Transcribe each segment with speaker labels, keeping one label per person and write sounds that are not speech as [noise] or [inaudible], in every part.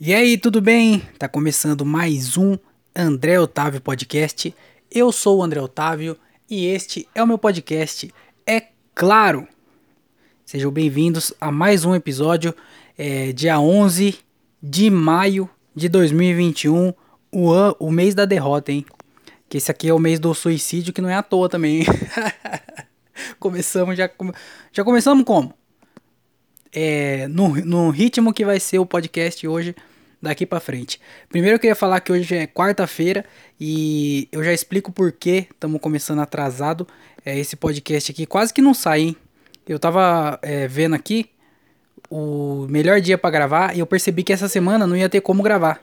Speaker 1: E aí, tudo bem? Tá começando mais um André Otávio Podcast. Eu sou o André Otávio e este é o meu podcast. É claro! Sejam bem-vindos a mais um episódio, é, dia 11 de maio de 2021, o, an, o mês da derrota, hein? Que esse aqui é o mês do suicídio, que não é à toa também. [laughs] começamos, já, já começamos como? É, no, no ritmo que vai ser o podcast hoje, daqui para frente. Primeiro eu queria falar que hoje é quarta-feira e eu já explico por que estamos começando atrasado. É, esse podcast aqui quase que não sai, hein? Eu tava é, vendo aqui o melhor dia para gravar e eu percebi que essa semana não ia ter como gravar.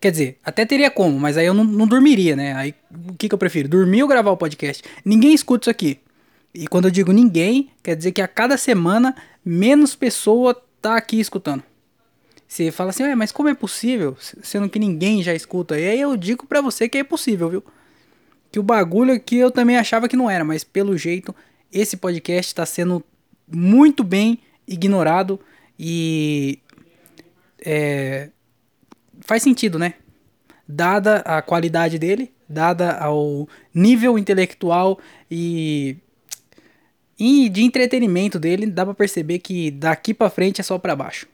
Speaker 1: Quer dizer, até teria como, mas aí eu não, não dormiria, né? Aí o que, que eu prefiro? Dormir ou gravar o podcast? Ninguém escuta isso aqui. E quando eu digo ninguém, quer dizer que a cada semana menos pessoa tá aqui escutando. Você fala assim, mas como é possível? Sendo que ninguém já escuta. E aí eu digo pra você que é possível, viu? Que o bagulho aqui eu também achava que não era, mas pelo jeito esse podcast está sendo muito bem ignorado e é, faz sentido, né? Dada a qualidade dele, dada ao nível intelectual e, e de entretenimento dele, dá para perceber que daqui para frente é só para baixo.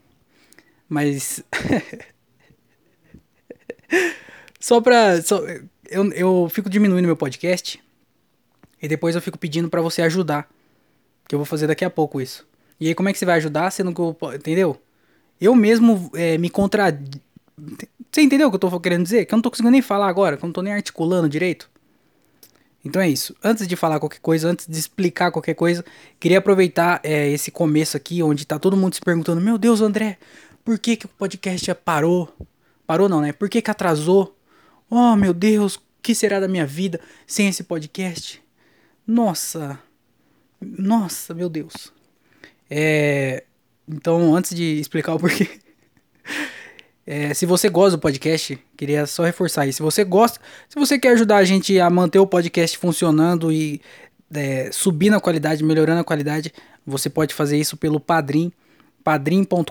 Speaker 1: Mas. [laughs] só pra. Só, eu, eu fico diminuindo meu podcast. E depois eu fico pedindo para você ajudar. Que eu vou fazer daqui a pouco isso. E aí, como é que você vai ajudar? Sendo que eu. Entendeu? Eu mesmo é, me contra. Você entendeu o que eu tô querendo dizer? Que eu não tô conseguindo nem falar agora, que eu não tô nem articulando direito. Então é isso. Antes de falar qualquer coisa, antes de explicar qualquer coisa, queria aproveitar é, esse começo aqui, onde tá todo mundo se perguntando: Meu Deus, André, por que, que o podcast parou? Parou não, né? Por que, que atrasou? Oh, meu Deus, o que será da minha vida sem esse podcast? Nossa. Nossa, meu Deus. É, então, antes de explicar o porquê. [laughs] É, se você gosta do podcast, queria só reforçar aí. Se você gosta, se você quer ajudar a gente a manter o podcast funcionando e é, subindo a qualidade, melhorando a qualidade, você pode fazer isso pelo Padrim padrim.com.br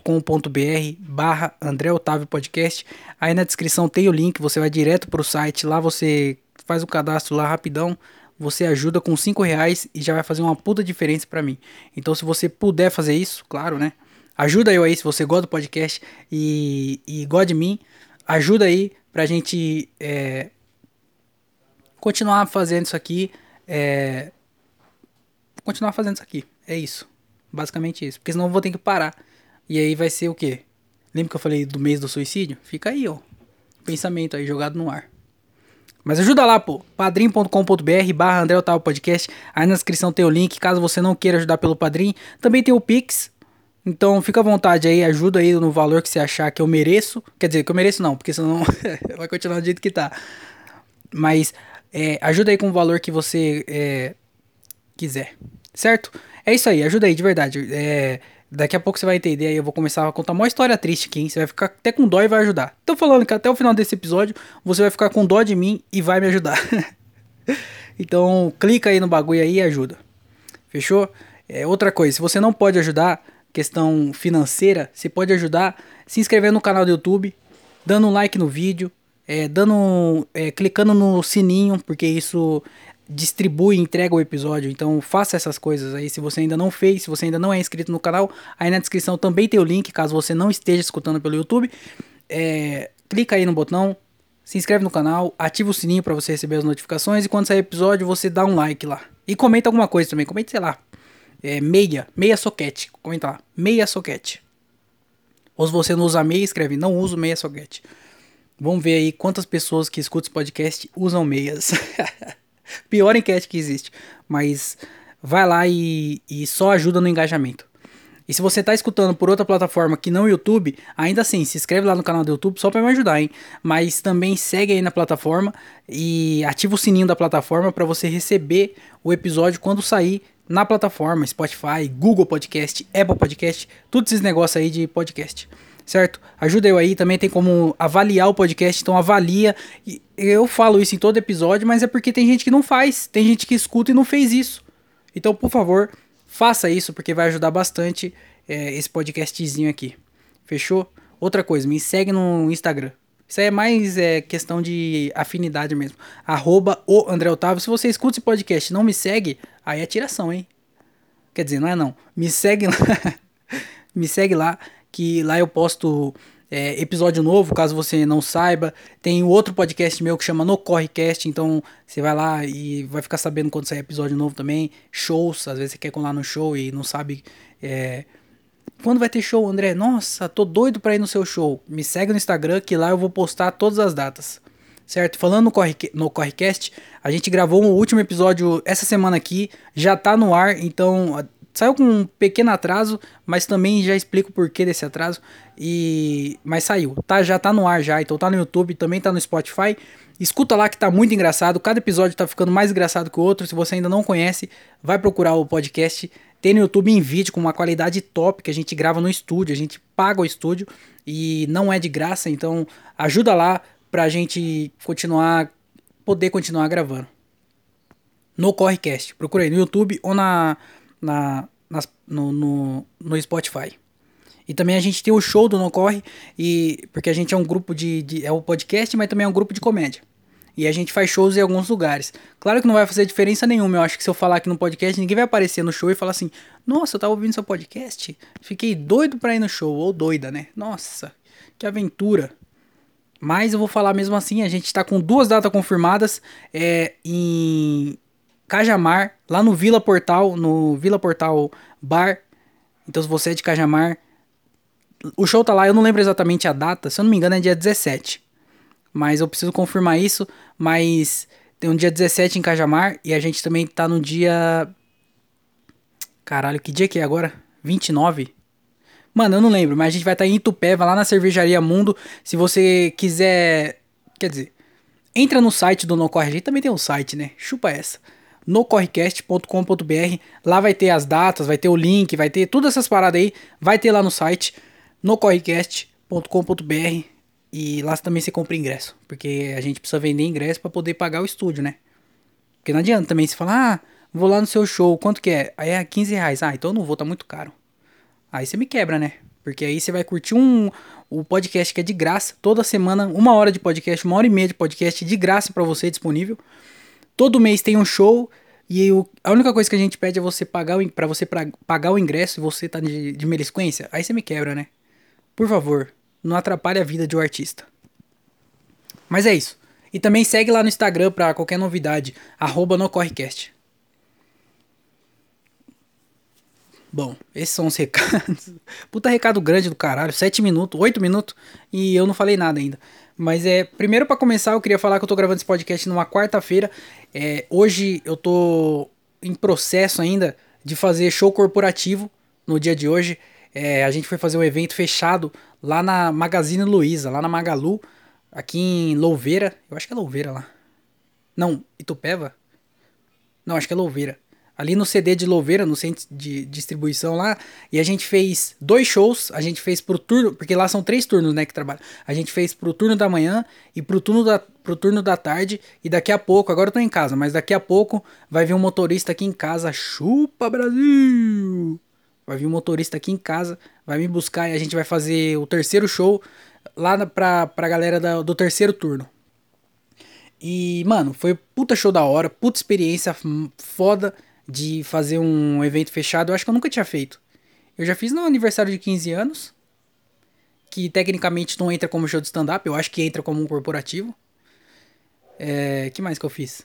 Speaker 1: barra André Otávio Podcast. Aí na descrição tem o link, você vai direto para o site, lá você faz o cadastro lá rapidão, você ajuda com 5 reais e já vai fazer uma puta diferença para mim. Então se você puder fazer isso, claro, né? Ajuda eu aí se você gosta do podcast e, e gosta de mim, ajuda aí pra gente é, continuar fazendo isso aqui. É, continuar fazendo isso aqui, é isso. Basicamente isso. Porque senão eu vou ter que parar. E aí vai ser o quê? Lembra que eu falei do mês do suicídio? Fica aí, ó. Pensamento aí jogado no ar. Mas ajuda lá, pô. padrim.com.br barra André Otávio Podcast. Aí na descrição tem o link, caso você não queira ajudar pelo Padrim. Também tem o Pix. Então fica à vontade aí, ajuda aí no valor que você achar que eu mereço. Quer dizer, que eu mereço não, porque senão [laughs] vai continuar do jeito que tá. Mas é, ajuda aí com o valor que você é, quiser. Certo? É isso aí, ajuda aí, de verdade. É, daqui a pouco você vai entender aí, eu vou começar a contar uma história triste aqui, hein? Você vai ficar até com dó e vai ajudar. Tô falando que até o final desse episódio você vai ficar com dó de mim e vai me ajudar. [laughs] então, clica aí no bagulho aí e ajuda. Fechou? É, outra coisa, se você não pode ajudar, questão financeira, você pode ajudar se inscrevendo no canal do YouTube, dando um like no vídeo, é, dando, é, clicando no sininho, porque isso distribui e entrega o episódio. Então faça essas coisas aí. Se você ainda não fez, se você ainda não é inscrito no canal, aí na descrição também tem o link, caso você não esteja escutando pelo YouTube. É, clica aí no botão, se inscreve no canal, ativa o sininho para você receber as notificações e quando sair episódio você dá um like lá. E comenta alguma coisa também, comente, sei lá, é, meia, meia soquete, comenta lá, meia soquete. Ou se você não usa meia, escreve, não uso meia soquete. Vamos ver aí quantas pessoas que escutam esse podcast usam meias. [laughs] Pior enquete que existe. Mas vai lá e, e só ajuda no engajamento. E se você está escutando por outra plataforma que não o YouTube, ainda assim, se inscreve lá no canal do YouTube só para me ajudar, hein? Mas também segue aí na plataforma e ativa o sininho da plataforma para você receber o episódio quando sair na plataforma Spotify, Google Podcast, Apple Podcast, todos esses negócios aí de podcast certo? Ajuda eu aí, também tem como avaliar o podcast, então avalia. Eu falo isso em todo episódio, mas é porque tem gente que não faz, tem gente que escuta e não fez isso. Então, por favor, faça isso, porque vai ajudar bastante é, esse podcastzinho aqui. Fechou? Outra coisa, me segue no Instagram. Isso aí é mais é, questão de afinidade mesmo. Arroba o André Otávio. Se você escuta esse podcast e não me segue, aí é tiração, hein? Quer dizer, não é não. Me segue lá. [laughs] me segue lá, que lá eu posto é, episódio novo, caso você não saiba. Tem outro podcast meu que chama No Correcast, então você vai lá e vai ficar sabendo quando sair episódio novo também. Shows, às vezes você quer colar no show e não sabe é, quando vai ter show, André? Nossa, tô doido pra ir no seu show. Me segue no Instagram que lá eu vou postar todas as datas. Certo? Falando no, Corre, no Correcast, a gente gravou o um último episódio essa semana aqui, já tá no ar, então saiu com um pequeno atraso, mas também já explico o porquê desse atraso. E mas saiu, tá? Já tá no ar já, então tá no YouTube, também tá no Spotify. Escuta lá que tá muito engraçado, cada episódio tá ficando mais engraçado que o outro. Se você ainda não conhece, vai procurar o podcast tem no YouTube em vídeo com uma qualidade top que a gente grava no estúdio, a gente paga o estúdio e não é de graça, então ajuda lá pra gente continuar, poder continuar gravando. No Correcast, procurei no YouTube ou na, na, nas, no, no, no Spotify. E também a gente tem o show do No Corre, e, porque a gente é um grupo de, de. É um podcast, mas também é um grupo de comédia. E a gente faz shows em alguns lugares. Claro que não vai fazer diferença nenhuma. Eu acho que se eu falar aqui no podcast, ninguém vai aparecer no show e falar assim: Nossa, eu tava ouvindo seu podcast. Fiquei doido pra ir no show. Ou doida, né? Nossa, que aventura. Mas eu vou falar mesmo assim: a gente tá com duas datas confirmadas. É em Cajamar, lá no Vila Portal, no Vila Portal Bar. Então, se você é de Cajamar, o show tá lá. Eu não lembro exatamente a data. Se eu não me engano, é dia 17 mas eu preciso confirmar isso. Mas tem um dia 17 em Cajamar e a gente também tá no dia. Caralho, que dia que é agora? 29? Mano, eu não lembro, mas a gente vai estar tá em Itupeva, lá na Cervejaria Mundo. Se você quiser. Quer dizer, entra no site do No Corre. A gente também tem um site, né? Chupa essa. nocorrecast.com.br. Lá vai ter as datas, vai ter o link, vai ter todas essas paradas aí. Vai ter lá no site nocorrecast.com.br. E lá também você compra ingresso. Porque a gente precisa vender ingresso para poder pagar o estúdio, né? Porque não adianta também você falar, ah, vou lá no seu show, quanto que é? Aí é 15 reais. Ah, então eu não vou, tá muito caro. Aí você me quebra, né? Porque aí você vai curtir um o podcast que é de graça, toda semana, uma hora de podcast, uma hora e meia de podcast de graça para você disponível. Todo mês tem um show e a única coisa que a gente pede é você pagar para você pra, pagar o ingresso e você tá de, de melisquência. Aí você me quebra, né? Por favor, não atrapalha a vida de um artista. Mas é isso. E também segue lá no Instagram para qualquer novidade, arroba nocorrecast. Bom, esses são os [laughs] recados. Puta recado grande do caralho, 7 minutos, 8 minutos e eu não falei nada ainda. Mas é, primeiro para começar, eu queria falar que eu tô gravando esse podcast numa quarta-feira. É, hoje eu tô em processo ainda de fazer show corporativo no dia de hoje. É, a gente foi fazer um evento fechado lá na Magazine Luiza, lá na Magalu, aqui em Louveira. Eu acho que é Louveira lá. Não, Itupeva? Não, acho que é Louveira. Ali no CD de Louveira, no centro de distribuição lá, e a gente fez dois shows, a gente fez pro turno, porque lá são três turnos, né, que trabalham. A gente fez pro turno da manhã e pro turno da, pro turno da tarde, e daqui a pouco, agora eu tô em casa, mas daqui a pouco vai vir um motorista aqui em casa, chupa Brasil! Vai vir um motorista aqui em casa, vai me buscar e a gente vai fazer o terceiro show lá pra, pra galera da, do terceiro turno. E, mano, foi puta show da hora, puta experiência foda de fazer um evento fechado. Eu acho que eu nunca tinha feito. Eu já fiz no aniversário de 15 anos, que tecnicamente não entra como show de stand-up, eu acho que entra como um corporativo. É, que mais que eu fiz?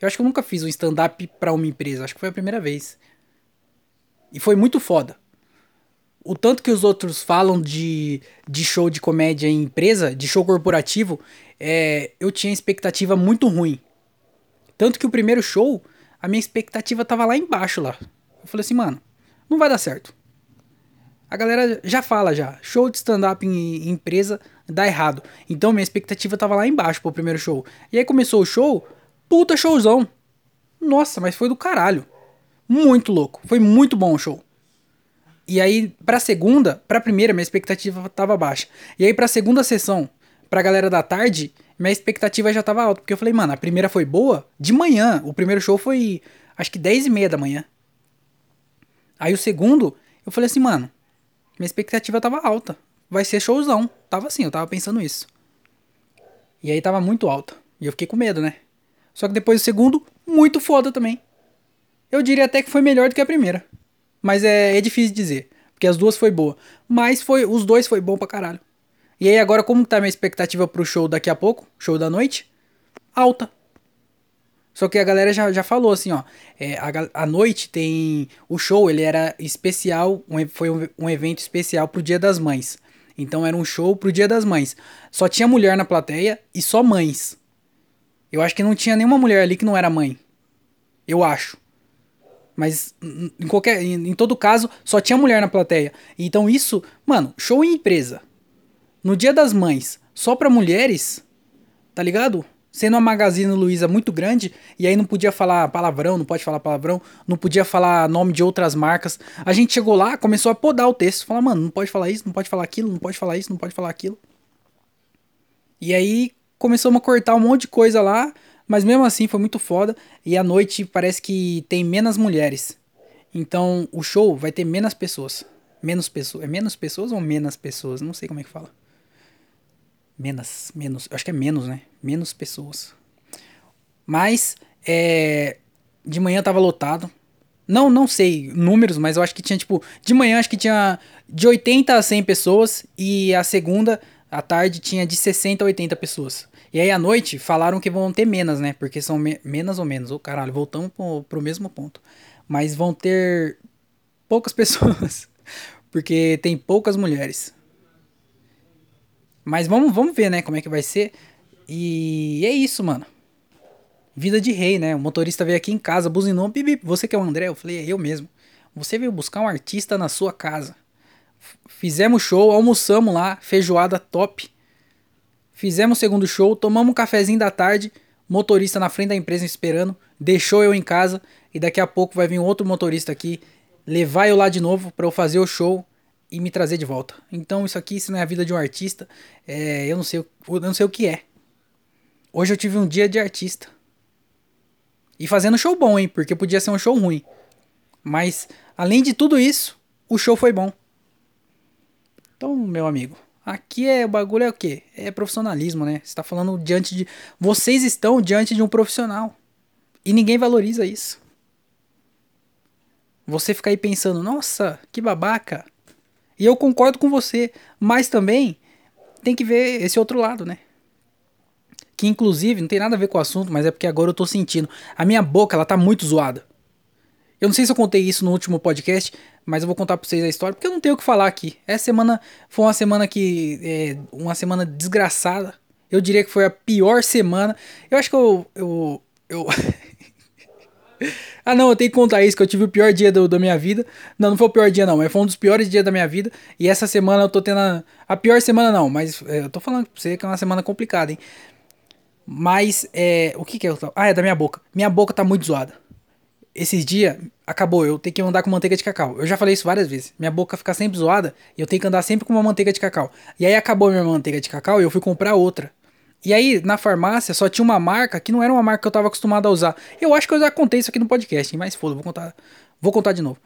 Speaker 1: Eu acho que eu nunca fiz um stand-up pra uma empresa, acho que foi a primeira vez. E foi muito foda. O tanto que os outros falam de, de show de comédia em empresa, de show corporativo, é, eu tinha expectativa muito ruim. Tanto que o primeiro show, a minha expectativa tava lá embaixo lá. Eu falei assim, mano, não vai dar certo. A galera já fala já, show de stand-up em, em empresa dá errado. Então minha expectativa tava lá embaixo pro primeiro show. E aí começou o show, puta showzão. Nossa, mas foi do caralho. Muito louco. Foi muito bom o show. E aí, pra segunda, pra primeira, minha expectativa tava baixa. E aí, pra segunda sessão, pra galera da tarde, minha expectativa já tava alta. Porque eu falei, mano, a primeira foi boa de manhã. O primeiro show foi, acho que 10 e meia da manhã. Aí o segundo, eu falei assim, mano, minha expectativa tava alta. vai ser showzão. Tava assim, eu tava pensando isso. E aí tava muito alta. E eu fiquei com medo, né? Só que depois o segundo, muito foda também. Eu diria até que foi melhor do que a primeira. Mas é, é difícil dizer. Porque as duas foi boa. Mas foi os dois foi bom pra caralho. E aí agora, como tá minha expectativa pro show daqui a pouco? Show da noite? Alta. Só que a galera já, já falou assim, ó. É, a, a noite tem. O show, ele era especial. Um, foi um, um evento especial pro Dia das Mães. Então era um show pro Dia das Mães. Só tinha mulher na plateia e só mães. Eu acho que não tinha nenhuma mulher ali que não era mãe. Eu acho. Mas em qualquer, em, em todo caso, só tinha mulher na plateia. Então isso, mano, show em empresa. No Dia das Mães, só pra mulheres, tá ligado? sendo uma Magazine Luiza muito grande, e aí não podia falar palavrão, não pode falar palavrão, não podia falar nome de outras marcas. A gente chegou lá, começou a podar o texto, falar, mano, não pode falar isso, não pode falar aquilo, não pode falar isso, não pode falar aquilo. E aí começamos a cortar um monte de coisa lá, mas mesmo assim foi muito foda, e à noite parece que tem menos mulheres. Então o show vai ter menos pessoas. Menos pessoas. É menos pessoas ou menos pessoas? Não sei como é que fala. Menos, menos. Acho que é menos, né? Menos pessoas. Mas, é, de manhã tava lotado. Não, não sei números, mas eu acho que tinha, tipo, de manhã acho que tinha de 80 a 100 pessoas e a segunda, à tarde, tinha de 60 a 80 pessoas. E aí à noite falaram que vão ter menos, né? Porque são me menos ou menos. Ô oh, caralho, voltamos pro, pro mesmo ponto. Mas vão ter poucas [laughs] pessoas. Porque tem poucas mulheres. Mas vamos, vamos ver, né, como é que vai ser. E é isso, mano. Vida de rei, né? O motorista veio aqui em casa, buzinou, bibi, você que é o André? Eu falei, é eu mesmo. Você veio buscar um artista na sua casa. Fizemos show, almoçamos lá, feijoada top. Fizemos o segundo show, tomamos um cafezinho da tarde, motorista na frente da empresa esperando, deixou eu em casa e daqui a pouco vai vir outro motorista aqui levar eu lá de novo para eu fazer o show e me trazer de volta. Então isso aqui, se não é a vida de um artista, é, eu não sei, eu não sei o que é. Hoje eu tive um dia de artista. E fazendo show bom, hein? Porque podia ser um show ruim. Mas, além de tudo isso, o show foi bom. Então, meu amigo, aqui é o bagulho é o quê? É profissionalismo, né? Você tá falando diante de. Vocês estão diante de um profissional. E ninguém valoriza isso. Você ficar aí pensando, nossa, que babaca. E eu concordo com você, mas também tem que ver esse outro lado, né? Que inclusive não tem nada a ver com o assunto, mas é porque agora eu tô sentindo. A minha boca, ela tá muito zoada. Eu não sei se eu contei isso no último podcast, mas eu vou contar pra vocês a história, porque eu não tenho o que falar aqui. Essa semana foi uma semana que. É, uma semana desgraçada. Eu diria que foi a pior semana. Eu acho que eu. Eu. eu [laughs] [laughs] Ah, não, eu tenho que contar isso, que eu tive o pior dia do, da minha vida. Não, não foi o pior dia, não, mas foi um dos piores dias da minha vida. E essa semana eu tô tendo a, a pior semana, não, mas é, eu tô falando pra você que é uma semana complicada, hein? Mas, é. O que que é? Ah, é da minha boca. Minha boca tá muito zoada. Esses dias, acabou, eu tenho que andar com manteiga de cacau. Eu já falei isso várias vezes. Minha boca fica sempre zoada e eu tenho que andar sempre com uma manteiga de cacau. E aí acabou minha manteiga de cacau e eu fui comprar outra. E aí, na farmácia, só tinha uma marca que não era uma marca que eu tava acostumado a usar. Eu acho que eu já contei isso aqui no podcast, mas foda, vou contar. Vou contar de novo.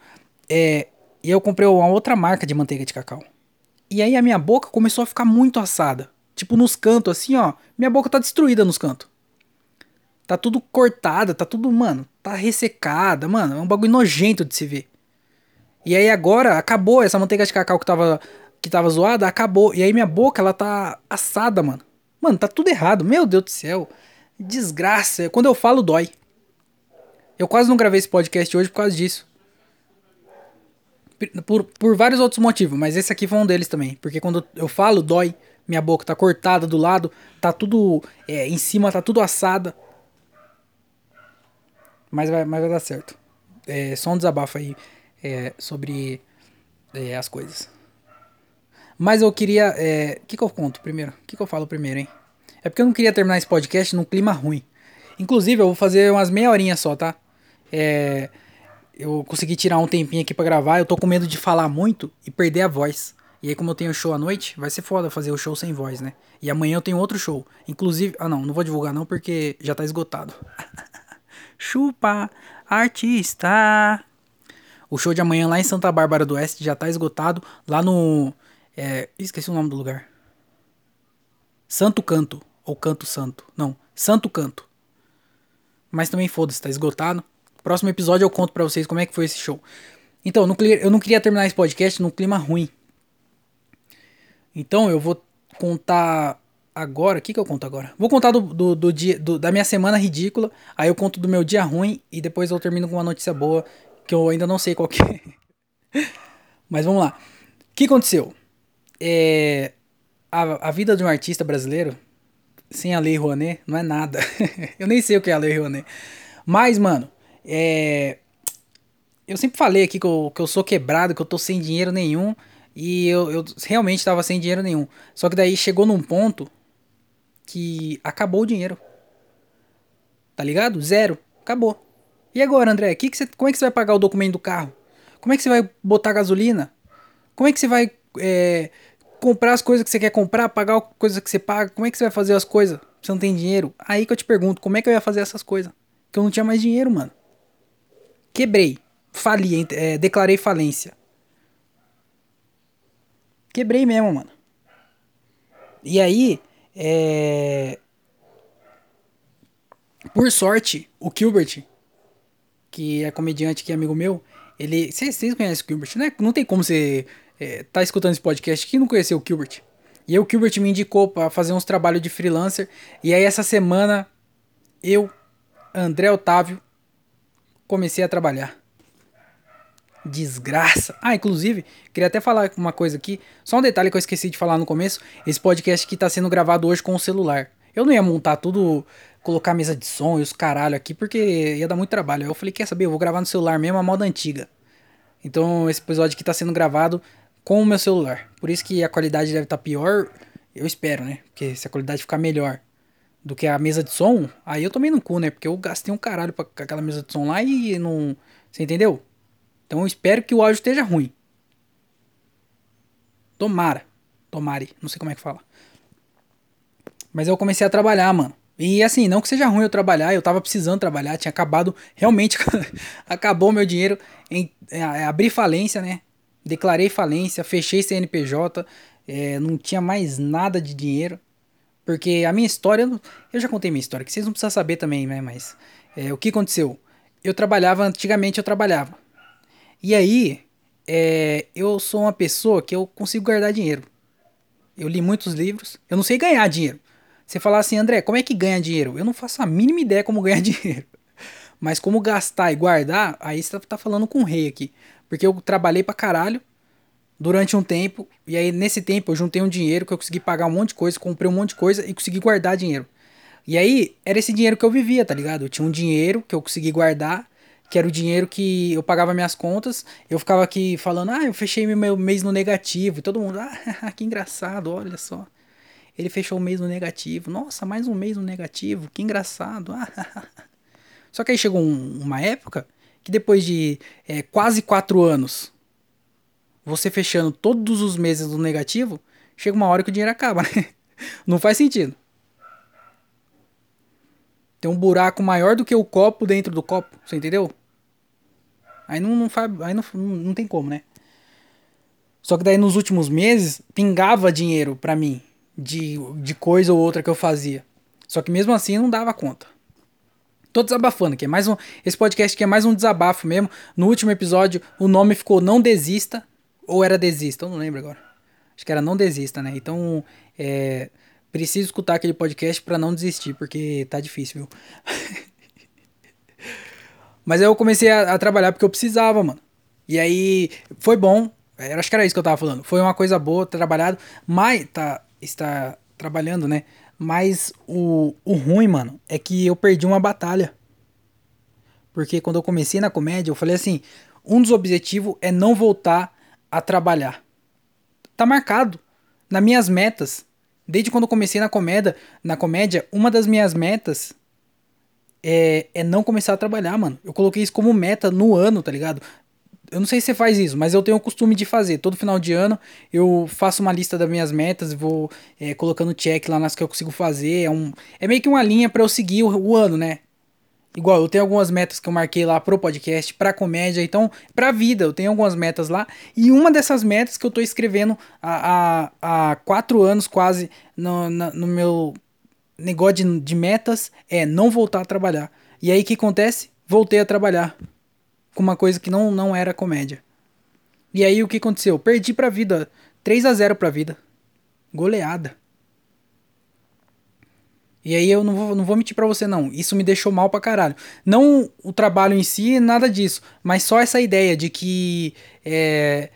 Speaker 1: É, e eu comprei uma outra marca de manteiga de cacau. E aí a minha boca começou a ficar muito assada. Tipo, nos cantos, assim, ó. Minha boca tá destruída nos cantos. Tá tudo cortada, tá tudo, mano, tá ressecada, mano. É um bagulho nojento de se ver. E aí agora acabou essa manteiga de cacau que tava, que tava zoada, acabou. E aí minha boca, ela tá assada, mano. Mano, tá tudo errado. Meu Deus do céu. Desgraça. Quando eu falo, dói. Eu quase não gravei esse podcast hoje por causa disso. Por, por vários outros motivos, mas esse aqui foi um deles também. Porque quando eu falo, dói. Minha boca tá cortada do lado, tá tudo é, em cima, tá tudo assada. Mas vai, mas vai dar certo. É só um desabafo aí é, sobre é, as coisas. Mas eu queria. O é... que, que eu conto primeiro? O que, que eu falo primeiro, hein? É porque eu não queria terminar esse podcast num clima ruim. Inclusive, eu vou fazer umas meia horinha só, tá? É. Eu consegui tirar um tempinho aqui para gravar. Eu tô com medo de falar muito e perder a voz. E aí, como eu tenho show à noite, vai ser foda fazer o show sem voz, né? E amanhã eu tenho outro show. Inclusive. Ah, não, não vou divulgar não porque já tá esgotado. [laughs] Chupa, artista. O show de amanhã lá em Santa Bárbara do Oeste já tá esgotado. Lá no É, esqueci o nome do lugar. Santo Canto. Ou Canto Santo. Não, Santo Canto. Mas também foda-se, tá esgotado. Próximo episódio eu conto pra vocês como é que foi esse show. Então, eu não queria terminar esse podcast num clima ruim. Então, eu vou contar agora. O que, que eu conto agora? Vou contar do, do, do dia, do, da minha semana ridícula. Aí eu conto do meu dia ruim. E depois eu termino com uma notícia boa. Que eu ainda não sei qual que é. [laughs] Mas vamos lá. O que aconteceu? É, a, a vida de um artista brasileiro, sem a Lei Rouanet, não é nada. [laughs] eu nem sei o que é a Lei Rouanet. Mas, mano, é, eu sempre falei aqui que eu, que eu sou quebrado, que eu tô sem dinheiro nenhum. E eu, eu realmente tava sem dinheiro nenhum. Só que daí chegou num ponto que acabou o dinheiro. Tá ligado? Zero. Acabou. E agora, André? Que que você, como é que você vai pagar o documento do carro? Como é que você vai botar gasolina? Como é que você vai é, comprar as coisas que você quer comprar, pagar a coisa que você paga? Como é que você vai fazer as coisas? Você não tem dinheiro? Aí que eu te pergunto, como é que eu ia fazer essas coisas? Que eu não tinha mais dinheiro, mano. Quebrei. Fali, é, declarei falência. Quebrei mesmo, mano. E aí, é... Por sorte, o Gilbert, que é comediante que é amigo meu, ele. Vocês conhecem o Gilbert, né? Não tem como você é, tá escutando esse podcast que não conheceu o Gilbert. E aí o Gilbert me indicou para fazer uns trabalhos de freelancer. E aí essa semana eu, André Otávio, comecei a trabalhar. Desgraça. Ah, inclusive, queria até falar uma coisa aqui. Só um detalhe que eu esqueci de falar no começo. Esse podcast aqui tá sendo gravado hoje com o celular. Eu não ia montar tudo, colocar mesa de som e os caralho aqui, porque ia dar muito trabalho. Eu falei, quer saber, eu vou gravar no celular mesmo, a moda antiga. Então esse episódio aqui tá sendo gravado com o meu celular. Por isso que a qualidade deve estar tá pior. Eu espero, né? Porque se a qualidade ficar melhor do que a mesa de som, aí eu tomei no cu, né? Porque eu gastei um caralho pra aquela mesa de som lá e não. Você entendeu? Então eu espero que o áudio esteja ruim. Tomara. Tomare. Não sei como é que fala. Mas eu comecei a trabalhar, mano. E assim, não que seja ruim eu trabalhar, eu tava precisando trabalhar, tinha acabado, realmente [laughs] acabou meu dinheiro em é, é, abrir falência, né? Declarei falência, fechei CNPJ, é, não tinha mais nada de dinheiro. Porque a minha história, eu já contei minha história, que vocês não precisam saber também, né? Mas é, o que aconteceu? Eu trabalhava, antigamente eu trabalhava. E aí, é, eu sou uma pessoa que eu consigo guardar dinheiro. Eu li muitos livros, eu não sei ganhar dinheiro. Você falar assim, André, como é que ganha dinheiro? Eu não faço a mínima ideia como [laughs] ganhar dinheiro. Mas como gastar e guardar, aí você tá falando com o rei aqui. Porque eu trabalhei pra caralho durante um tempo. E aí, nesse tempo, eu juntei um dinheiro que eu consegui pagar um monte de coisa, comprei um monte de coisa e consegui guardar dinheiro. E aí, era esse dinheiro que eu vivia, tá ligado? Eu tinha um dinheiro que eu consegui guardar, que era o dinheiro que eu pagava minhas contas. Eu ficava aqui falando, ah, eu fechei meu mês no negativo. E todo mundo, [laughs] ah, que engraçado, olha só. Ele fechou o mês no negativo. Nossa, mais um mês no negativo, que engraçado. [laughs] Só que aí chegou um, uma época que depois de é, quase quatro anos, você fechando todos os meses no negativo, chega uma hora que o dinheiro acaba, [laughs] né? Não faz sentido. Tem um buraco maior do que o copo dentro do copo, você entendeu? Aí não, não faz, aí não, não tem como, né? Só que daí nos últimos meses pingava dinheiro pra mim de, de coisa ou outra que eu fazia. Só que mesmo assim não dava conta. Tô desabafando aqui, é mais um. Esse podcast aqui é mais um desabafo mesmo. No último episódio, o nome ficou Não Desista. Ou era Desista, eu não lembro agora. Acho que era Não Desista, né? Então, é. Preciso escutar aquele podcast para não desistir, porque tá difícil, viu? [laughs] Mas aí eu comecei a, a, trabalhar porque eu precisava, mano. E aí foi bom. Eu acho que era isso que eu tava falando. Foi uma coisa boa, trabalhado. Mas tá, está trabalhando, né? Mas o, o ruim, mano, é que eu perdi uma batalha. Porque quando eu comecei na comédia, eu falei assim: um dos objetivos é não voltar a trabalhar. Tá marcado nas minhas metas. Desde quando eu comecei na comédia, na comédia, uma das minhas metas é, é não começar a trabalhar, mano. Eu coloquei isso como meta no ano, tá ligado? Eu não sei se você faz isso, mas eu tenho o costume de fazer. Todo final de ano eu faço uma lista das minhas metas, vou é, colocando check lá nas que eu consigo fazer. É, um, é meio que uma linha para eu seguir o, o, ano, né? Igual, eu tenho algumas metas que eu marquei lá pro podcast, pra comédia, então, pra vida, eu tenho algumas metas lá. E uma dessas metas que eu tô escrevendo há, há, há quatro anos quase no, na, no meu negócio de, de metas é não voltar a trabalhar. E aí o que acontece? Voltei a trabalhar com uma coisa que não, não era comédia. E aí o que aconteceu? Perdi pra vida. 3 a 0 pra vida. Goleada. E aí eu não vou, não vou mentir pra você, não. Isso me deixou mal pra caralho. Não o trabalho em si, nada disso. Mas só essa ideia de que. É...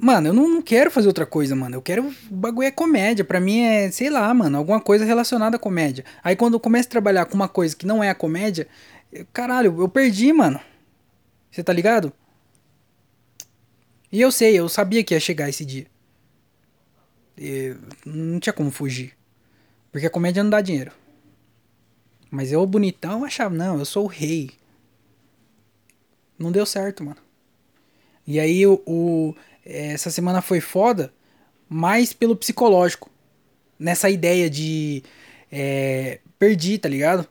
Speaker 1: Mano, eu não, não quero fazer outra coisa, mano. Eu quero. O bagulho é comédia. Pra mim é, sei lá, mano, alguma coisa relacionada à comédia. Aí quando eu começo a trabalhar com uma coisa que não é a comédia. Eu, caralho, eu perdi, mano. Você tá ligado? E eu sei, eu sabia que ia chegar esse dia. E não tinha como fugir. Porque a comédia não dá dinheiro. Mas eu, bonitão, achava, não, eu sou o rei. Não deu certo, mano. E aí, o, o essa semana foi foda, mais pelo psicológico. Nessa ideia de. É, perdi, tá ligado?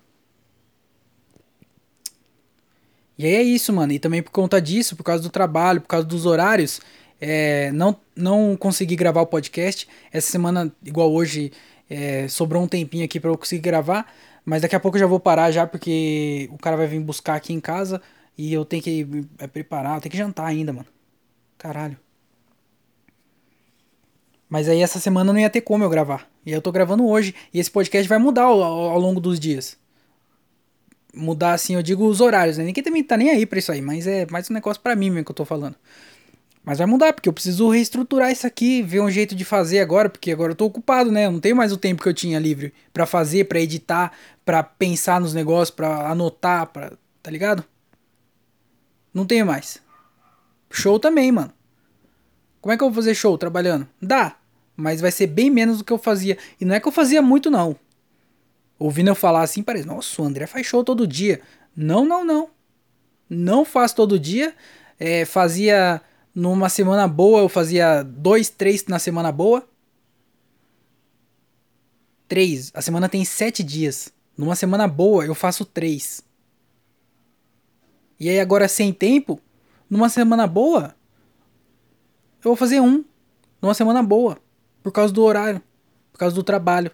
Speaker 1: E aí é isso, mano. E também por conta disso, por causa do trabalho, por causa dos horários, é, não, não consegui gravar o podcast. Essa semana, igual hoje, é, sobrou um tempinho aqui para eu conseguir gravar, mas daqui a pouco eu já vou parar já, porque o cara vai vir buscar aqui em casa e eu tenho que me é, preparar, eu tenho que jantar ainda, mano. Caralho. Mas aí essa semana não ia ter como eu gravar. E eu tô gravando hoje. E esse podcast vai mudar ao, ao longo dos dias. Mudar assim, eu digo os horários, né? Ninguém também tá nem aí pra isso aí, mas é mais um negócio para mim mesmo que eu tô falando. Mas vai mudar, porque eu preciso reestruturar isso aqui, ver um jeito de fazer agora, porque agora eu tô ocupado, né? Eu não tenho mais o tempo que eu tinha livre para fazer, para editar, para pensar nos negócios, para anotar, para, tá ligado? Não tenho mais. Show também, mano. Como é que eu vou fazer show trabalhando? Dá, mas vai ser bem menos do que eu fazia. E não é que eu fazia muito não. Ouvindo eu falar assim, parece, nossa, o André faz show todo dia. Não, não, não. Não faço todo dia. É, fazia numa semana boa, eu fazia dois, três na semana boa. Três. A semana tem sete dias. Numa semana boa, eu faço três. E aí agora sem tempo, numa semana boa, eu vou fazer um. Numa semana boa. Por causa do horário. Por causa do trabalho.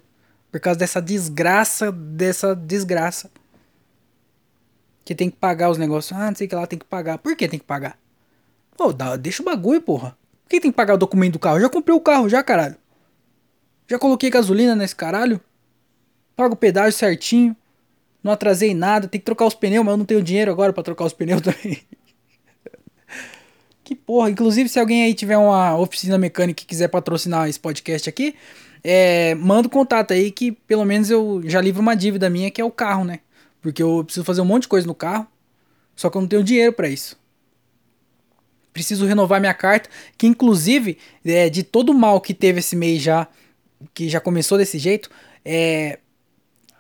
Speaker 1: Por causa dessa desgraça, dessa desgraça. Que tem que pagar os negócios. Ah, não sei o que lá, tem que pagar. Por que tem que pagar? Pô, dá, deixa o bagulho, porra. Por que tem que pagar o documento do carro? já comprei o carro, já, caralho. Já coloquei gasolina nesse caralho. Pago o pedágio certinho. Não atrasei nada. Tem que trocar os pneus, mas eu não tenho dinheiro agora para trocar os pneus [laughs] também. que porra. Inclusive, se alguém aí tiver uma oficina mecânica e quiser patrocinar esse podcast aqui, é, manda o contato aí que pelo menos eu já livro uma dívida minha que é o carro, né? Porque eu preciso fazer um monte de coisa no carro. Só que eu não tenho dinheiro para isso preciso renovar minha carta, que inclusive, é, de todo o mal que teve esse mês já, que já começou desse jeito, é,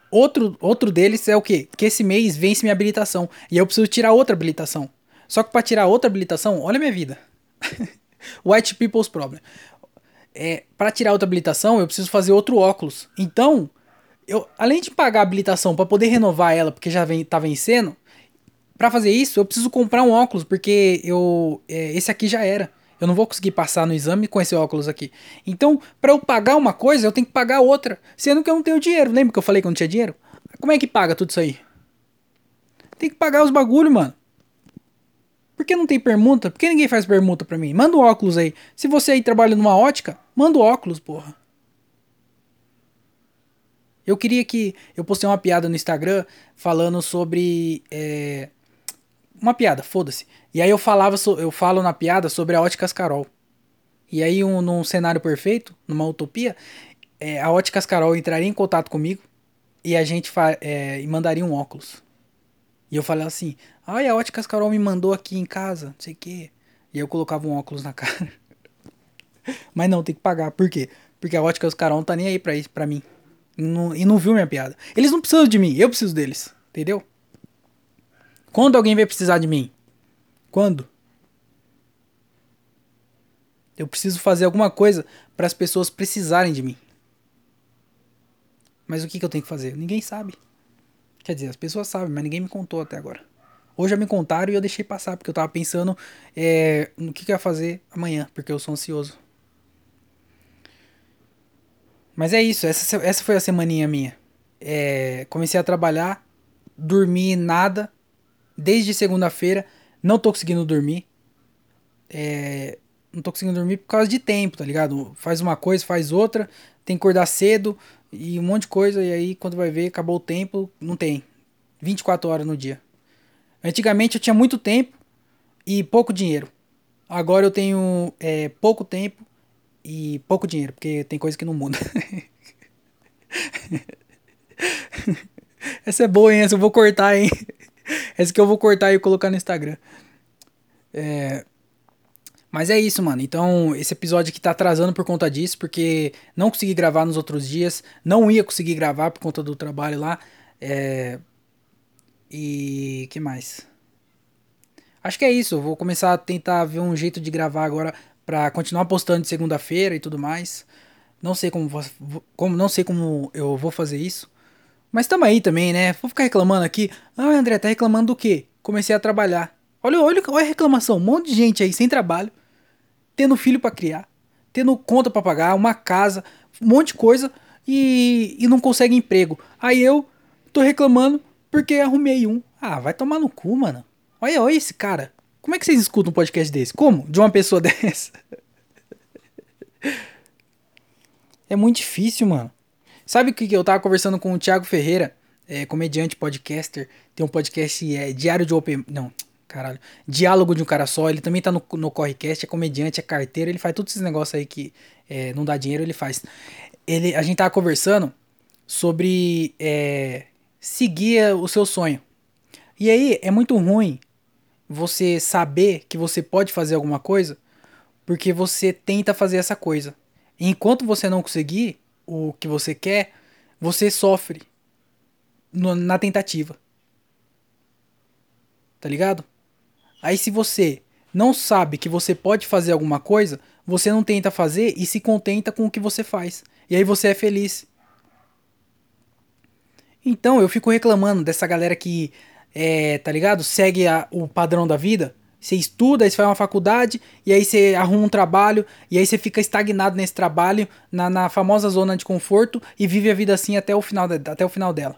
Speaker 1: outro, outro deles é o quê? Que esse mês vence minha habilitação, e eu preciso tirar outra habilitação. Só que para tirar outra habilitação, olha minha vida. [laughs] White people's problem. É, para tirar outra habilitação, eu preciso fazer outro óculos. Então, eu, além de pagar a habilitação para poder renovar ela, porque já vem, tá vencendo, para fazer isso, eu preciso comprar um óculos, porque eu é, esse aqui já era. Eu não vou conseguir passar no exame com esse óculos aqui. Então, para eu pagar uma coisa, eu tenho que pagar outra, sendo que eu não tenho dinheiro. Lembra que eu falei que eu não tinha dinheiro? Como é que paga tudo isso aí? Tem que pagar os bagulho, mano. Por que não tem permuta? Por que ninguém faz permuta pra mim? Manda o óculos aí. Se você aí trabalha numa ótica, manda o óculos, porra. Eu queria que. Eu postei uma piada no Instagram falando sobre. É, uma piada, foda-se. E aí eu falava, eu falo na piada sobre a Óticas Carol. E aí, um, num cenário perfeito, numa utopia, é, a Óticas Carol entraria em contato comigo e a gente é, mandaria um óculos. E eu falei assim, ai, a Óticas Carol me mandou aqui em casa, não sei o quê. E eu colocava um óculos na [laughs] cara. Mas não, tem que pagar. Por quê? Porque a Óticas Carol não tá nem aí pra, isso, pra mim. E não, e não viu minha piada. Eles não precisam de mim, eu preciso deles. Entendeu? Quando alguém vai precisar de mim? Quando? Eu preciso fazer alguma coisa para as pessoas precisarem de mim. Mas o que, que eu tenho que fazer? Ninguém sabe. Quer dizer, as pessoas sabem, mas ninguém me contou até agora. Hoje já me contaram e eu deixei passar, porque eu tava pensando é, no que, que eu ia fazer amanhã, porque eu sou ansioso. Mas é isso, essa, essa foi a semaninha minha. É, comecei a trabalhar, dormi nada, desde segunda-feira, não tô conseguindo dormir. É, não tô conseguindo dormir por causa de tempo, tá ligado? Faz uma coisa, faz outra, tem que acordar cedo e um monte de coisa, e aí quando vai ver, acabou o tempo, não tem. 24 horas no dia. Antigamente eu tinha muito tempo e pouco dinheiro. Agora eu tenho é, pouco tempo e pouco dinheiro, porque tem coisa que não muda. [laughs] Essa é boa, hein? Essa eu vou cortar, hein? [laughs] Essa que eu vou cortar e colocar no Instagram. É... Mas é isso, mano. Então, esse episódio aqui tá atrasando por conta disso, porque não consegui gravar nos outros dias. Não ia conseguir gravar por conta do trabalho lá. É... E. que mais? Acho que é isso. Vou começar a tentar ver um jeito de gravar agora para continuar postando de segunda-feira e tudo mais. Não sei como, como não sei como eu vou fazer isso. Mas tamo aí também, né? Vou ficar reclamando aqui. Ah, André, tá reclamando do quê? Comecei a trabalhar. Olha, olha, olha a reclamação. Um monte de gente aí sem trabalho, tendo filho para criar, tendo conta para pagar, uma casa, um monte de coisa e, e não consegue emprego. Aí eu tô reclamando porque arrumei um. Ah, vai tomar no cu, mano. Olha, olha esse cara. Como é que vocês escutam um podcast desse? Como? De uma pessoa [laughs] dessa? é muito difícil, mano. Sabe o que eu tava conversando com o Thiago Ferreira, é, comediante, podcaster, tem um podcast é, Diário de Open... Não, caralho. Diálogo de um cara só, ele também tá no, no Correcast, é comediante, é carteiro, ele faz todos esses negócios aí que é, não dá dinheiro, ele faz. Ele, a gente tava conversando sobre é, seguir o seu sonho. E aí, é muito ruim você saber que você pode fazer alguma coisa porque você tenta fazer essa coisa. E enquanto você não conseguir o que você quer, você sofre no, na tentativa. Tá ligado? Aí se você não sabe que você pode fazer alguma coisa, você não tenta fazer e se contenta com o que você faz. E aí você é feliz. Então eu fico reclamando dessa galera que é, tá ligado? Segue a, o padrão da vida. Você estuda, aí você faz uma faculdade, e aí você arruma um trabalho, e aí você fica estagnado nesse trabalho, na, na famosa zona de conforto, e vive a vida assim até o final, de, até o final dela.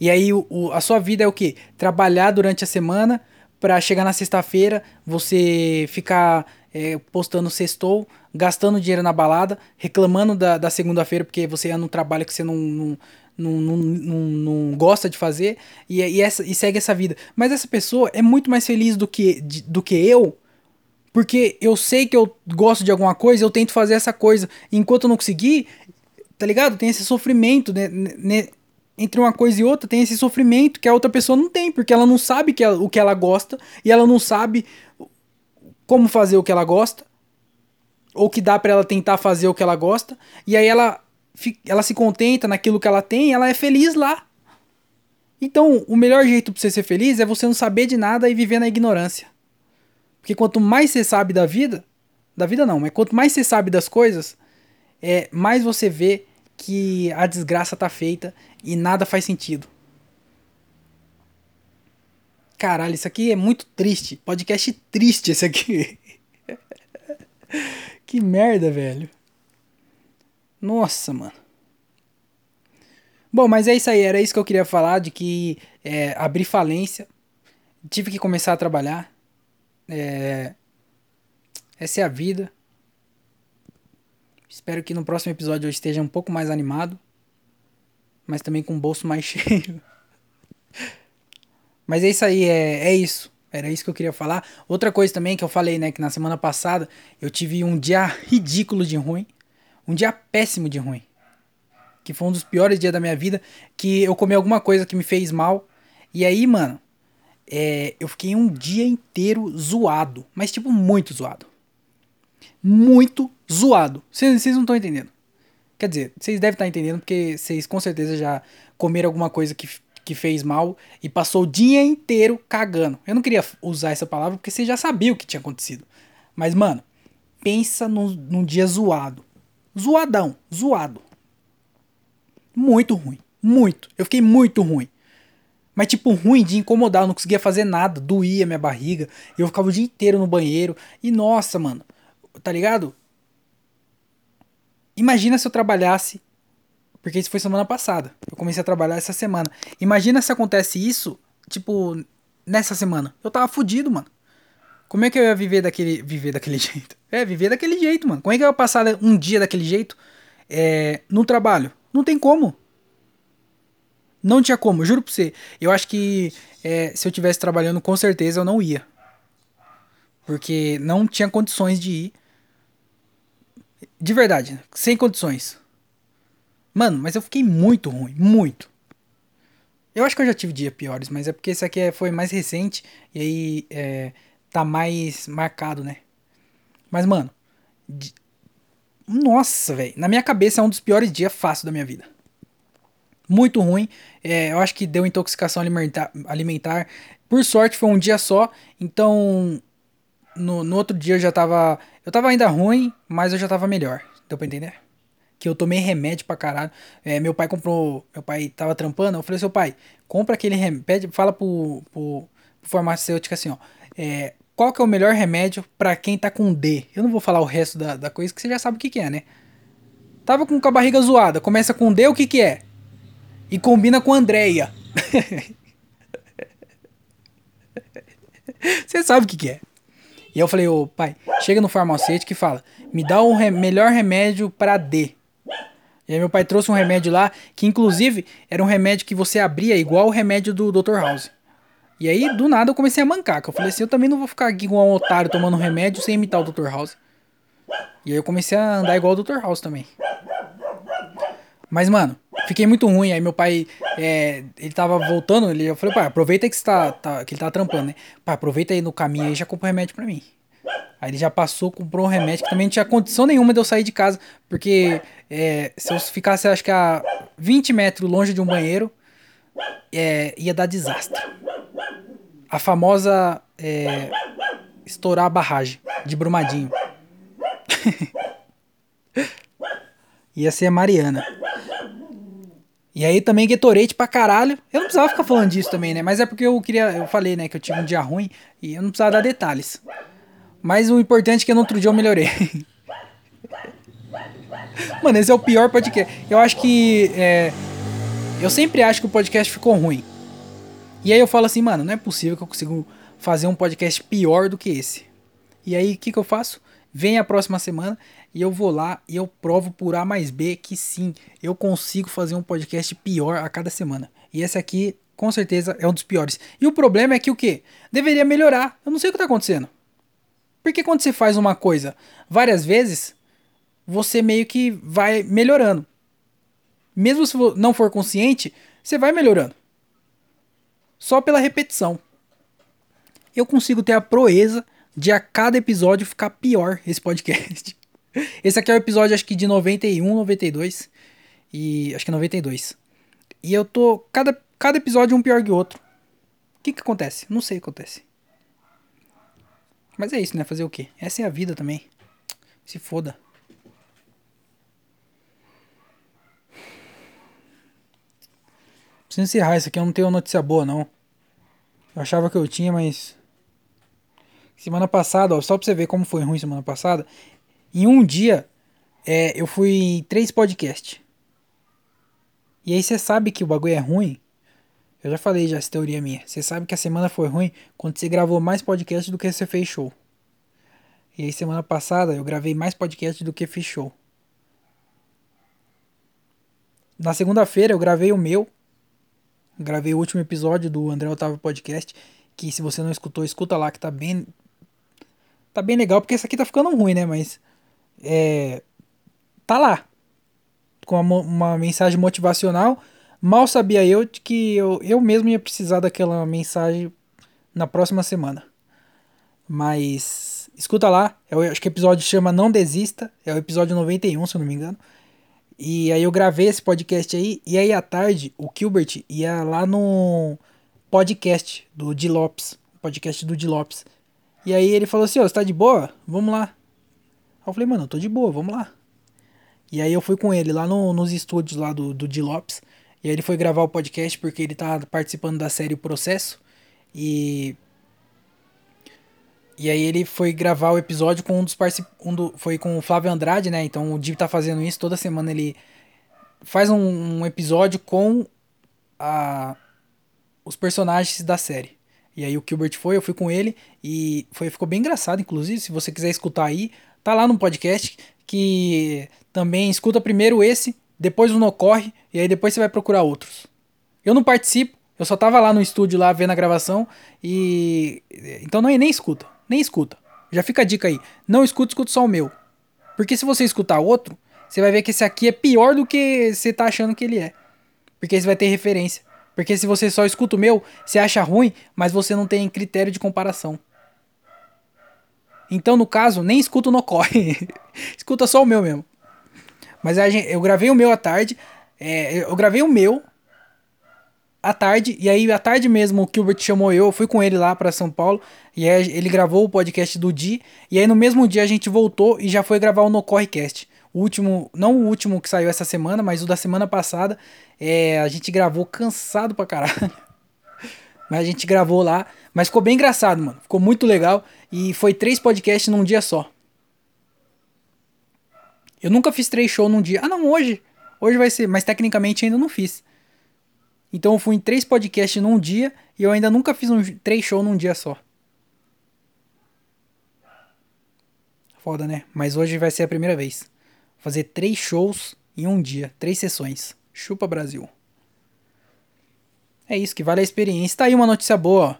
Speaker 1: E aí o, o, a sua vida é o que? Trabalhar durante a semana, para chegar na sexta-feira, você ficar é, postando sextou, gastando dinheiro na balada, reclamando da, da segunda-feira porque você ia num trabalho que você não, não, não, não, não, gosta de fazer e, e, essa, e segue essa vida. Mas essa pessoa é muito mais feliz do que, de, do que eu, porque eu sei que eu gosto de alguma coisa, eu tento fazer essa coisa. Enquanto eu não conseguir, tá ligado? Tem esse sofrimento, né, né, entre uma coisa e outra, tem esse sofrimento que a outra pessoa não tem, porque ela não sabe que ela, o que ela gosta e ela não sabe como fazer o que ela gosta ou que dá para ela tentar fazer o que ela gosta, e aí ela ela se contenta naquilo que ela tem, ela é feliz lá. Então, o melhor jeito para você ser feliz é você não saber de nada e viver na ignorância. Porque quanto mais você sabe da vida, da vida não, mas quanto mais você sabe das coisas, é mais você vê que a desgraça tá feita e nada faz sentido. Caralho, isso aqui é muito triste. Podcast triste esse aqui. [laughs] que merda, velho. Nossa, mano. Bom, mas é isso aí, era isso que eu queria falar, de que é, abri falência, tive que começar a trabalhar. É, essa é a vida. Espero que no próximo episódio eu esteja um pouco mais animado, mas também com o bolso mais [laughs] cheio. mas é isso aí, é, é isso. Era isso que eu queria falar. Outra coisa também que eu falei, né, que na semana passada eu tive um dia ridículo de ruim. Um dia péssimo de ruim. Que foi um dos piores dias da minha vida. Que eu comi alguma coisa que me fez mal. E aí, mano, é, eu fiquei um dia inteiro zoado. Mas, tipo, muito zoado. Muito zoado. Vocês não estão entendendo. Quer dizer, vocês devem estar entendendo porque vocês com certeza já comeram alguma coisa que, que fez mal e passou o dia inteiro cagando. Eu não queria usar essa palavra porque você já sabia o que tinha acontecido. Mas, mano, pensa num, num dia zoado. Zoadão, zoado. Muito ruim, muito. Eu fiquei muito ruim. Mas, tipo, ruim de incomodar, eu não conseguia fazer nada, doía minha barriga. Eu ficava o dia inteiro no banheiro. E nossa, mano, tá ligado? Imagina se eu trabalhasse. Porque isso foi semana passada. Eu comecei a trabalhar essa semana. Imagina se acontece isso, tipo, nessa semana. Eu tava fudido, mano. Como é que eu ia viver daquele, viver daquele [laughs] jeito? É, viver daquele jeito, mano. Como é que eu ia passar um dia daquele jeito é, no trabalho? Não tem como. Não tinha como, juro pra você. Eu acho que é, se eu tivesse trabalhando, com certeza eu não ia. Porque não tinha condições de ir. De verdade, sem condições. Mano, mas eu fiquei muito ruim, muito. Eu acho que eu já tive dias piores, mas é porque esse aqui é, foi mais recente e aí é, tá mais marcado, né? Mas, mano, de... nossa, velho, na minha cabeça é um dos piores dias fácil da minha vida muito ruim. É, eu acho que deu intoxicação alimentar, alimentar. Por sorte foi um dia só, então no, no outro dia eu já tava. Eu tava ainda ruim, mas eu já tava melhor. Deu pra entender? Que eu tomei remédio pra caralho. É, meu pai comprou. Meu pai tava trampando. Eu falei, seu pai, compra aquele remédio. Fala pro, pro, pro farmacêutico assim, ó. É, qual que é o melhor remédio para quem tá com D? Eu não vou falar o resto da, da coisa, que você já sabe o que, que é, né? Tava com a barriga zoada, começa com D, o que que é? E combina com a Andrea. [laughs] Você sabe o que, que é. E eu falei, ô pai, chega no farmacêutico e fala, me dá o re melhor remédio para D. E aí meu pai trouxe um remédio lá, que inclusive era um remédio que você abria igual o remédio do Dr. House. E aí, do nada, eu comecei a mancar. Eu falei assim, eu também não vou ficar aqui igual um otário tomando remédio sem imitar o Dr. House. E aí eu comecei a andar igual o Dr. House também. Mas, mano, fiquei muito ruim. Aí meu pai, é, ele tava voltando, ele, eu falei, pai, aproveita que tá, tá, que ele tá trampando, né? Pai, aproveita aí no caminho aí e já compra um remédio pra mim. Aí ele já passou, comprou um remédio que também não tinha condição nenhuma de eu sair de casa. Porque é, se eu ficasse, acho que a 20 metros longe de um banheiro, é, ia dar desastre. A famosa é, estourar a barragem de Brumadinho. [laughs] ia ser a Mariana. E aí também Gatorade pra caralho. Eu não precisava ficar falando disso também, né? Mas é porque eu queria. Eu falei, né, que eu tive um dia ruim e eu não precisava dar detalhes. Mas o importante é que no outro dia eu melhorei. [laughs] Mano, esse é o pior podcast. Eu acho que. É, eu sempre acho que o podcast ficou ruim. E aí eu falo assim, mano, não é possível que eu consiga fazer um podcast pior do que esse. E aí o que, que eu faço? Vem a próxima semana e eu vou lá e eu provo por A mais B que sim, eu consigo fazer um podcast pior a cada semana. E esse aqui, com certeza, é um dos piores. E o problema é que o que? Deveria melhorar. Eu não sei o que está acontecendo. Porque quando você faz uma coisa várias vezes, você meio que vai melhorando. Mesmo se não for consciente, você vai melhorando. Só pela repetição. Eu consigo ter a proeza de a cada episódio ficar pior esse podcast. Esse aqui é o episódio, acho que de 91, 92. E. Acho que 92. E eu tô. Cada, cada episódio um pior que o outro. O que que acontece? Não sei o que acontece. Mas é isso, né? Fazer o quê? Essa é a vida também. Se foda. Preciso encerrar isso aqui, eu não tenho notícia boa, não. Eu achava que eu tinha, mas. Semana passada, ó, só pra você ver como foi ruim semana passada. Em um dia, é, eu fui em três podcasts. E aí você sabe que o bagulho é ruim. Eu já falei já essa teoria minha. Você sabe que a semana foi ruim quando você gravou mais podcast do que você fez show. E aí semana passada eu gravei mais podcast do que fiz show. Na segunda-feira eu gravei o meu. Gravei o último episódio do André Otávio Podcast. Que se você não escutou, escuta lá que tá bem. Tá bem legal, porque esse aqui tá ficando ruim, né? Mas é, tá lá. Com uma, uma, mensagem motivacional. Mal sabia eu de que eu, eu mesmo ia precisar daquela mensagem na próxima semana. Mas escuta lá. Eu acho que o episódio chama Não Desista. É o episódio 91, se eu não me engano. E aí eu gravei esse podcast aí. E aí à tarde o Gilbert ia lá no podcast do Di Lopes. Podcast do Di Lopes. E aí ele falou assim, ó, oh, você tá de boa? Vamos lá eu falei, mano, eu tô de boa, vamos lá. E aí eu fui com ele lá no, nos estúdios lá do, do D. Lopes. E aí ele foi gravar o podcast porque ele tá participando da série O Processo. E. E aí ele foi gravar o episódio com um dos participantes. Um do... Foi com o Flávio Andrade, né? Então o Dib tá fazendo isso. Toda semana ele faz um, um episódio com a... os personagens da série. E aí o Gilbert foi, eu fui com ele. E foi, ficou bem engraçado, inclusive. Se você quiser escutar aí, tá lá no podcast. Que também escuta primeiro esse, depois o No Corre. E aí depois você vai procurar outros. Eu não participo. Eu só tava lá no estúdio lá vendo a gravação e então não nem escuta nem escuta. Já fica a dica aí. Não escuta, escuta só o meu. Porque se você escutar outro, você vai ver que esse aqui é pior do que você tá achando que ele é. Porque você vai ter referência. Porque se você só escuta o meu, você acha ruim, mas você não tem critério de comparação. Então, no caso, nem escuta o Corre. [laughs] escuta só o meu mesmo. Mas gente, eu gravei o meu à tarde. É, eu gravei o meu à tarde, e aí à tarde mesmo o Gilbert chamou eu, eu fui com ele lá para São Paulo, e aí ele gravou o podcast do Di, e aí no mesmo dia a gente voltou e já foi gravar o No Correcast. O último, não o último que saiu essa semana, mas o da semana passada, é, a gente gravou cansado pra caralho. [laughs] Mas a gente gravou lá, mas ficou bem engraçado, mano. Ficou muito legal e foi três podcasts num dia só. Eu nunca fiz três shows num dia. Ah, não, hoje. Hoje vai ser, mas tecnicamente ainda não fiz. Então eu fui em três podcasts num dia e eu ainda nunca fiz um, três shows num dia só. Foda, né? Mas hoje vai ser a primeira vez. Fazer três shows em um dia, três sessões. Chupa Brasil. É isso que vale a experiência. Tá aí uma notícia boa, ó.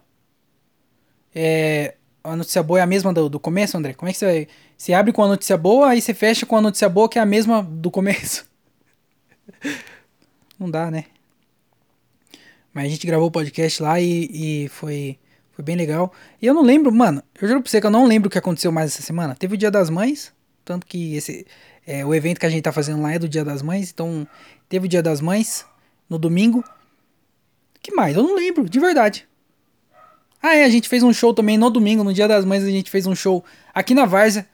Speaker 1: É, a notícia boa é a mesma do, do começo, André? Como é que você. Você abre com a notícia boa, aí você fecha com a notícia boa que é a mesma do começo. [laughs] Não dá, né? Mas a gente gravou o podcast lá e, e foi, foi bem legal. E eu não lembro, mano, eu juro pra você que eu não lembro o que aconteceu mais essa semana. Teve o Dia das Mães, tanto que esse é, o evento que a gente tá fazendo lá é do Dia das Mães, então teve o Dia das Mães no domingo. Que mais? Eu não lembro, de verdade. Ah, é, a gente fez um show também no domingo, no Dia das Mães, a gente fez um show aqui na Várzea.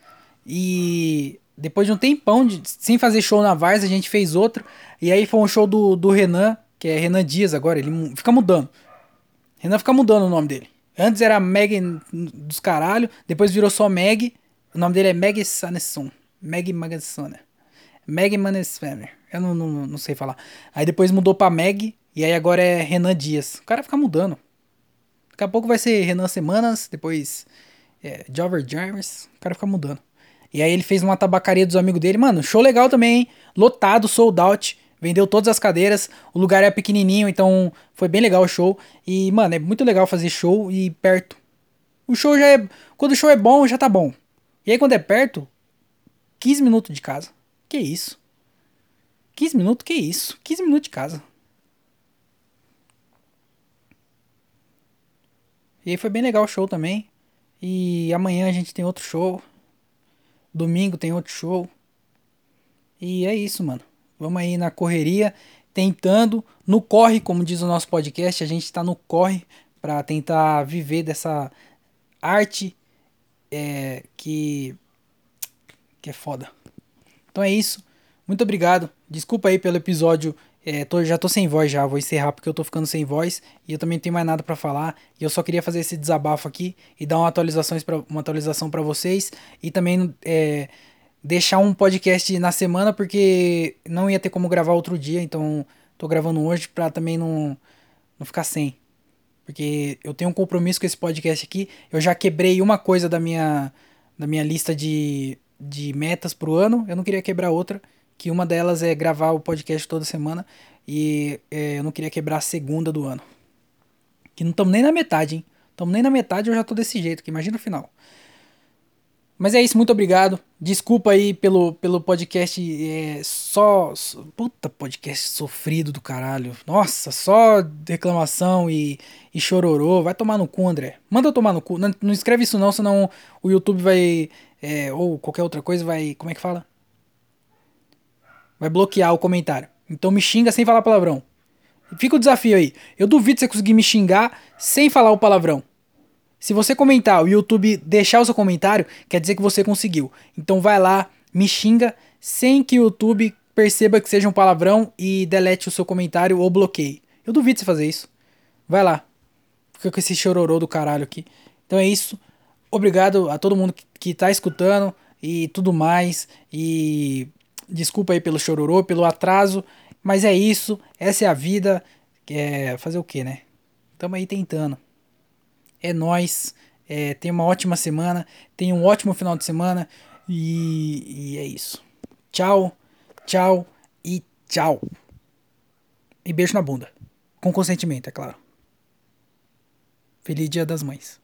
Speaker 1: E depois de um tempão de, sem fazer show na Várzea, a gente fez outro. E aí foi um show do, do Renan, que é Renan Dias agora, ele fica mudando. Renan fica mudando o nome dele. Antes era Meg dos caralho, depois virou só Meg. O nome dele é Meg Sanesson. Meg Magassona. Meg Manesfaner. Eu não, não, não sei falar. Aí depois mudou pra Meg, e aí agora é Renan Dias. O cara fica mudando. Daqui a pouco vai ser Renan Semanas, depois é, Jover Jarvis. O cara fica mudando. E aí ele fez uma tabacaria dos amigos dele. Mano, show legal também, hein? Lotado, sold out. Vendeu todas as cadeiras, o lugar é pequenininho, então foi bem legal o show. E, mano, é muito legal fazer show e perto. O show já é. Quando o show é bom, já tá bom. E aí quando é perto, 15 minutos de casa. Que isso? 15 minutos? Que isso? 15 minutos de casa. E aí foi bem legal o show também. E amanhã a gente tem outro show. Domingo tem outro show. E é isso, mano. Vamos aí na correria, tentando, no corre, como diz o nosso podcast, a gente está no corre para tentar viver dessa arte é, que, que é foda. Então é isso. Muito obrigado. Desculpa aí pelo episódio. É, tô, já tô sem voz já, vou encerrar porque eu tô ficando sem voz e eu também não tenho mais nada para falar. E eu só queria fazer esse desabafo aqui e dar uma atualização para uma atualização para vocês e também é, deixar um podcast na semana porque não ia ter como gravar outro dia, então tô gravando hoje para também não, não ficar sem. Porque eu tenho um compromisso com esse podcast aqui. Eu já quebrei uma coisa da minha, da minha lista de, de metas pro ano. Eu não queria quebrar outra. Que uma delas é gravar o podcast toda semana. E é, eu não queria quebrar a segunda do ano. Que não estamos nem na metade, hein? Estamos nem na metade, eu já tô desse jeito. Que imagina o final. Mas é isso, muito obrigado. Desculpa aí pelo, pelo podcast é, só. Puta, podcast sofrido do caralho. Nossa, só reclamação e, e chororô. Vai tomar no cu, André. Manda eu tomar no cu. Não, não escreve isso não, senão o YouTube vai. É, ou qualquer outra coisa vai. Como é que fala? Vai bloquear o comentário. Então me xinga sem falar palavrão. Fica o desafio aí. Eu duvido você conseguir me xingar sem falar o palavrão. Se você comentar, o YouTube deixar o seu comentário, quer dizer que você conseguiu. Então vai lá, me xinga sem que o YouTube perceba que seja um palavrão e delete o seu comentário ou bloqueie. Eu duvido você fazer isso. Vai lá. Fica com esse chororô do caralho aqui. Então é isso. Obrigado a todo mundo que, que tá escutando e tudo mais. E desculpa aí pelo chororô, pelo atraso. Mas é isso. Essa é a vida. É fazer o que, né? Tamo aí tentando. É nós. É, tenha uma ótima semana. Tenha um ótimo final de semana. E, e é isso. Tchau, tchau e tchau. E beijo na bunda. Com consentimento, é claro. Feliz Dia das Mães.